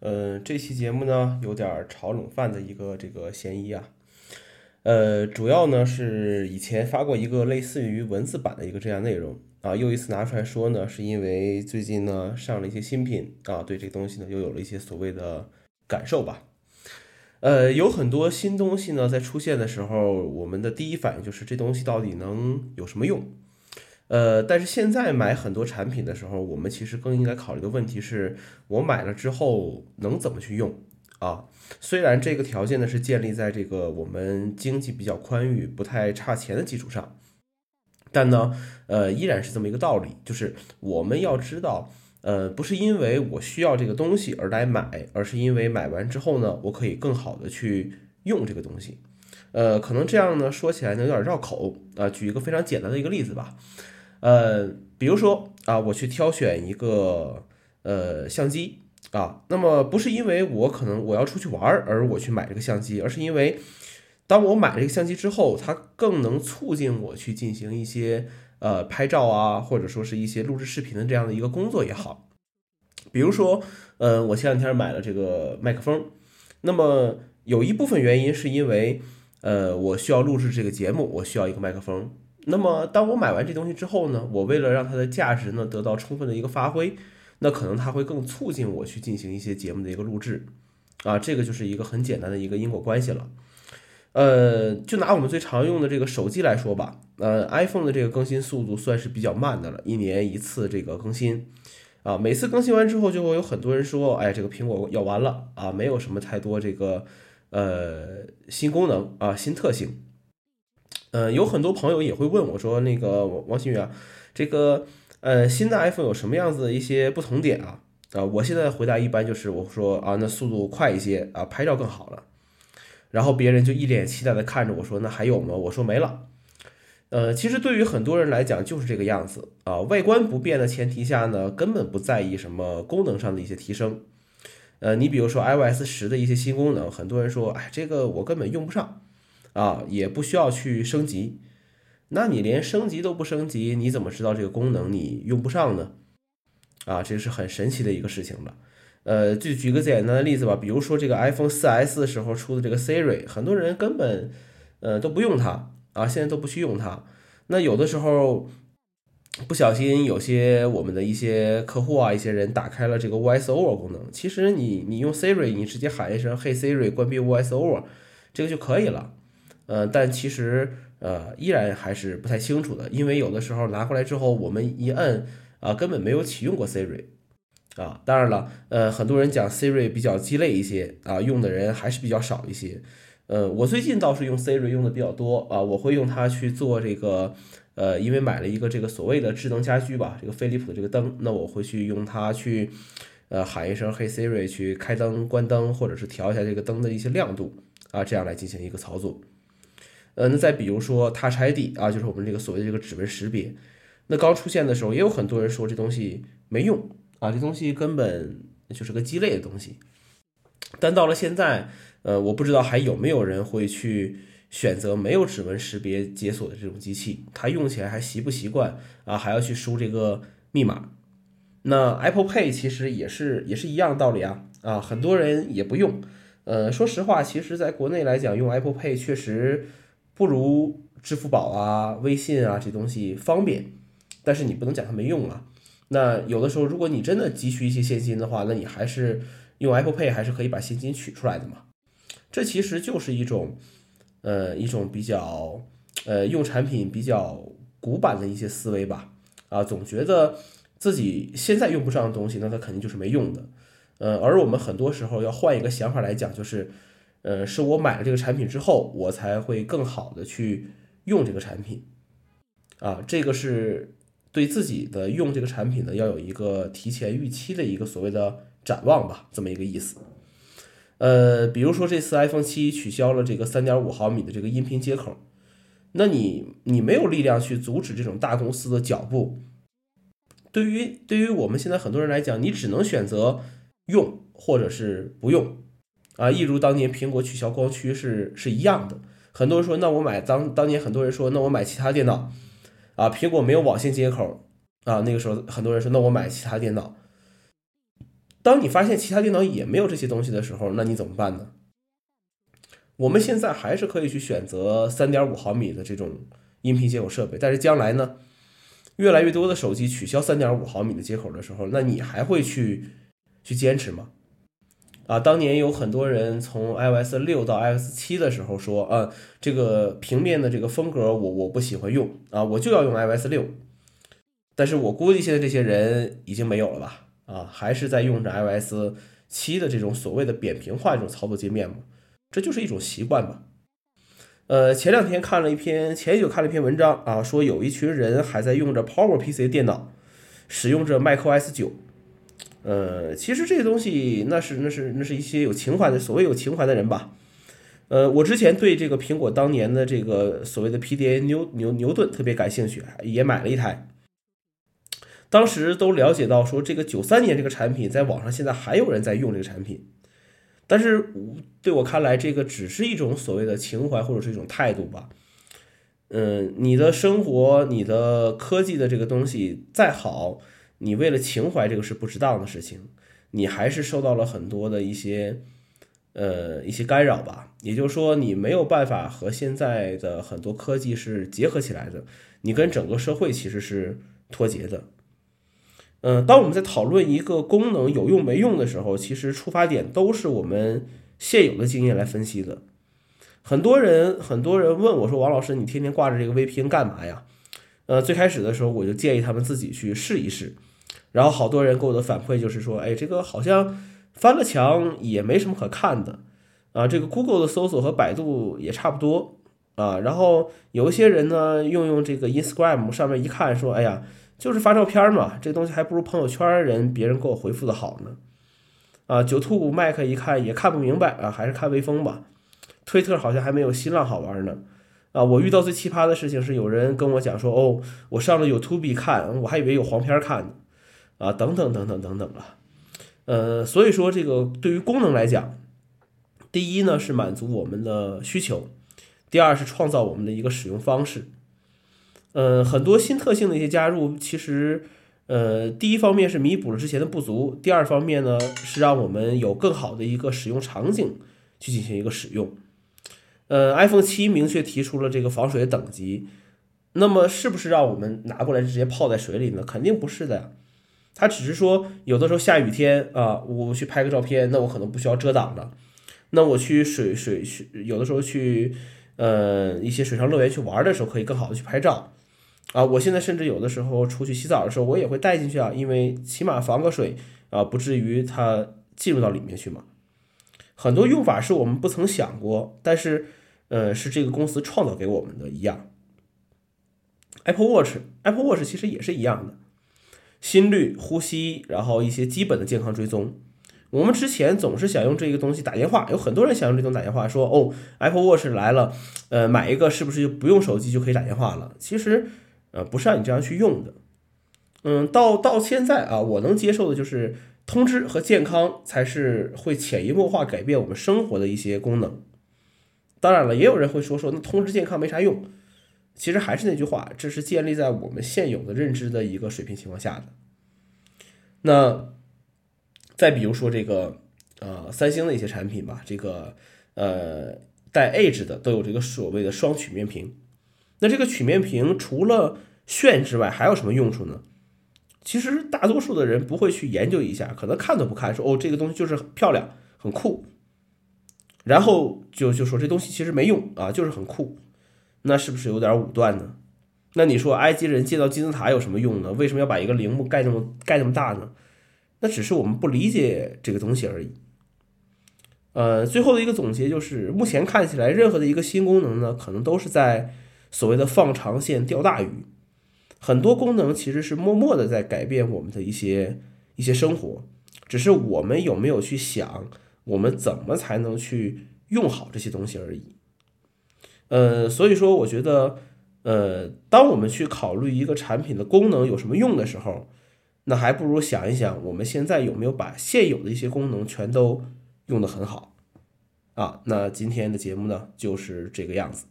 呃，这期节目呢有点炒冷饭的一个这个嫌疑啊。呃，主要呢是以前发过一个类似于文字版的一个这样内容啊，又一次拿出来说呢，是因为最近呢上了一些新品啊，对这个东西呢又有了一些所谓的感受吧。呃，有很多新东西呢在出现的时候，我们的第一反应就是这东西到底能有什么用？呃，但是现在买很多产品的时候，我们其实更应该考虑的问题是，我买了之后能怎么去用啊？虽然这个条件呢是建立在这个我们经济比较宽裕、不太差钱的基础上，但呢，呃，依然是这么一个道理，就是我们要知道，呃，不是因为我需要这个东西而来买，而是因为买完之后呢，我可以更好的去用这个东西。呃，可能这样呢说起来呢有点绕口啊。举一个非常简单的一个例子吧。呃，比如说啊，我去挑选一个呃相机啊，那么不是因为我可能我要出去玩而我去买这个相机，而是因为当我买这个相机之后，它更能促进我去进行一些呃拍照啊，或者说是一些录制视频的这样的一个工作也好。比如说，呃，我前两天买了这个麦克风，那么有一部分原因是因为呃我需要录制这个节目，我需要一个麦克风。那么，当我买完这东西之后呢，我为了让它的价值呢得到充分的一个发挥，那可能它会更促进我去进行一些节目的一个录制，啊，这个就是一个很简单的一个因果关系了。呃，就拿我们最常用的这个手机来说吧，呃，iPhone 的这个更新速度算是比较慢的了，一年一次这个更新，啊，每次更新完之后就会有很多人说，哎，这个苹果要完了啊，没有什么太多这个呃新功能啊，新特性。嗯，有很多朋友也会问我说：“那个王新宇啊，这个呃新的 iPhone 有什么样子的一些不同点啊？”啊，我现在回答一般就是我说啊，那速度快一些啊，拍照更好了。然后别人就一脸期待的看着我说：“那还有吗？”我说没了。呃，其实对于很多人来讲就是这个样子啊，外观不变的前提下呢，根本不在意什么功能上的一些提升。呃，你比如说 iOS 十的一些新功能，很多人说：“哎，这个我根本用不上。”啊，也不需要去升级，那你连升级都不升级，你怎么知道这个功能你用不上呢？啊，这是很神奇的一个事情了。呃，就举个简单的例子吧，比如说这个 iPhone 4S 的时候出的这个 Siri，很多人根本呃都不用它啊，现在都不去用它。那有的时候不小心，有些我们的一些客户啊，一些人打开了这个 VoiceOver 功能，其实你你用 Siri，你直接喊一声 Hey Siri，关闭 VoiceOver，这个就可以了。呃，但其实呃依然还是不太清楚的，因为有的时候拿过来之后，我们一摁啊，根本没有启用过 Siri 啊。当然了，呃，很多人讲 Siri 比较鸡肋一些啊，用的人还是比较少一些。呃，我最近倒是用 Siri 用的比较多啊，我会用它去做这个呃，因为买了一个这个所谓的智能家居吧，这个飞利浦的这个灯，那我会去用它去呃喊一声 Hey Siri 去开灯、关灯，或者是调一下这个灯的一些亮度啊，这样来进行一个操作。呃，那再比如说 Touch ID 啊，就是我们这个所谓的这个指纹识别，那刚出现的时候，也有很多人说这东西没用啊，这东西根本就是个鸡肋的东西。但到了现在，呃，我不知道还有没有人会去选择没有指纹识别解锁的这种机器，它用起来还习不习惯啊？还要去输这个密码。那 Apple Pay 其实也是也是一样道理啊啊，很多人也不用。呃，说实话，其实在国内来讲，用 Apple Pay 确实。不如支付宝啊、微信啊这东西方便，但是你不能讲它没用啊。那有的时候，如果你真的急需一些现金的话，那你还是用 Apple Pay 还是可以把现金取出来的嘛。这其实就是一种，呃，一种比较，呃，用产品比较古板的一些思维吧。啊，总觉得自己现在用不上的东西，那它肯定就是没用的。呃，而我们很多时候要换一个想法来讲，就是。呃，是我买了这个产品之后，我才会更好的去用这个产品，啊，这个是对自己的用这个产品呢，要有一个提前预期的一个所谓的展望吧，这么一个意思。呃，比如说这次 iPhone 七取消了这个三点五毫米的这个音频接口，那你你没有力量去阻止这种大公司的脚步，对于对于我们现在很多人来讲，你只能选择用或者是不用。啊，一如当年苹果取消光驱是是一样的。很多人说，那我买当当年很多人说，那我买其他电脑，啊，苹果没有网线接口，啊，那个时候很多人说，那我买其他电脑。当你发现其他电脑也没有这些东西的时候，那你怎么办呢？我们现在还是可以去选择三点五毫米的这种音频接口设备，但是将来呢，越来越多的手机取消三点五毫米的接口的时候，那你还会去去坚持吗？啊，当年有很多人从 iOS 六到 iOS 七的时候说，啊，这个平面的这个风格我我不喜欢用啊，我就要用 iOS 六。但是我估计现在这些人已经没有了吧？啊，还是在用着 iOS 七的这种所谓的扁平化这种操作界面嘛？这就是一种习惯吧。呃，前两天看了一篇，前一久看了一篇文章啊，说有一群人还在用着 PowerPC 电脑，使用着 macOS 九。呃，其实这些东西那是那是那是一些有情怀的所谓有情怀的人吧。呃，我之前对这个苹果当年的这个所谓的 PDA 牛牛牛顿特别感兴趣，也买了一台。当时都了解到说，这个九三年这个产品在网上现在还有人在用这个产品，但是对我看来，这个只是一种所谓的情怀或者是一种态度吧。嗯，你的生活、你的科技的这个东西再好，你为了情怀，这个是不值当的事情，你还是受到了很多的一些呃一些干扰吧。也就是说，你没有办法和现在的很多科技是结合起来的，你跟整个社会其实是脱节的。嗯，当我们在讨论一个功能有用没用的时候，其实出发点都是我们现有的经验来分析的。很多人很多人问我说：“王老师，你天天挂着这个 VPN 干嘛呀？”呃，最开始的时候我就建议他们自己去试一试，然后好多人给我的反馈就是说：“哎，这个好像翻了墙也没什么可看的啊，这个 Google 的搜索和百度也差不多啊。”然后有一些人呢，用用这个 Instagram 上面一看说：“哎呀。”就是发照片嘛，这东西还不如朋友圈人别人给我回复的好呢。啊，九兔 Mac 一看也看不明白啊，还是看微风吧。推特好像还没有新浪好玩呢。啊，我遇到最奇葩的事情是有人跟我讲说，哦，我上了 YouTube 看，我还以为有黄片看呢。啊，等等等等等等啊。呃，所以说这个对于功能来讲，第一呢是满足我们的需求，第二是创造我们的一个使用方式。呃，很多新特性的一些加入，其实，呃，第一方面是弥补了之前的不足，第二方面呢是让我们有更好的一个使用场景去进行一个使用。呃，iPhone 七明确提出了这个防水等级，那么是不是让我们拿过来直接泡在水里呢？肯定不是的呀，它只是说有的时候下雨天啊，我去拍个照片，那我可能不需要遮挡了，那我去水水去有的时候去呃一些水上乐园去玩的时候，可以更好的去拍照。啊，我现在甚至有的时候出去洗澡的时候，我也会带进去啊，因为起码防个水啊，不至于它进入到里面去嘛。很多用法是我们不曾想过，但是呃，是这个公司创造给我们的一样。Apple Watch，Apple Watch 其实也是一样的，心率、呼吸，然后一些基本的健康追踪。我们之前总是想用这个东西打电话，有很多人想用这种打电话，说哦，Apple Watch 来了，呃，买一个是不是就不用手机就可以打电话了？其实。呃，不是让你这样去用的，嗯，到到现在啊，我能接受的就是通知和健康才是会潜移默化改变我们生活的一些功能。当然了，也有人会说说那通知健康没啥用，其实还是那句话，这是建立在我们现有的认知的一个水平情况下的。那再比如说这个呃三星的一些产品吧，这个呃带 Edge 的都有这个所谓的双曲面屏。那这个曲面屏除了炫之外，还有什么用处呢？其实大多数的人不会去研究一下，可能看都不看，说哦这个东西就是漂亮、很酷，然后就就说这东西其实没用啊，就是很酷，那是不是有点武断呢？那你说埃及人建造金字塔有什么用呢？为什么要把一个陵墓盖那么盖那么大呢？那只是我们不理解这个东西而已。呃，最后的一个总结就是，目前看起来任何的一个新功能呢，可能都是在。所谓的放长线钓大鱼，很多功能其实是默默的在改变我们的一些一些生活，只是我们有没有去想，我们怎么才能去用好这些东西而已。呃，所以说我觉得，呃，当我们去考虑一个产品的功能有什么用的时候，那还不如想一想，我们现在有没有把现有的一些功能全都用的很好啊？那今天的节目呢，就是这个样子。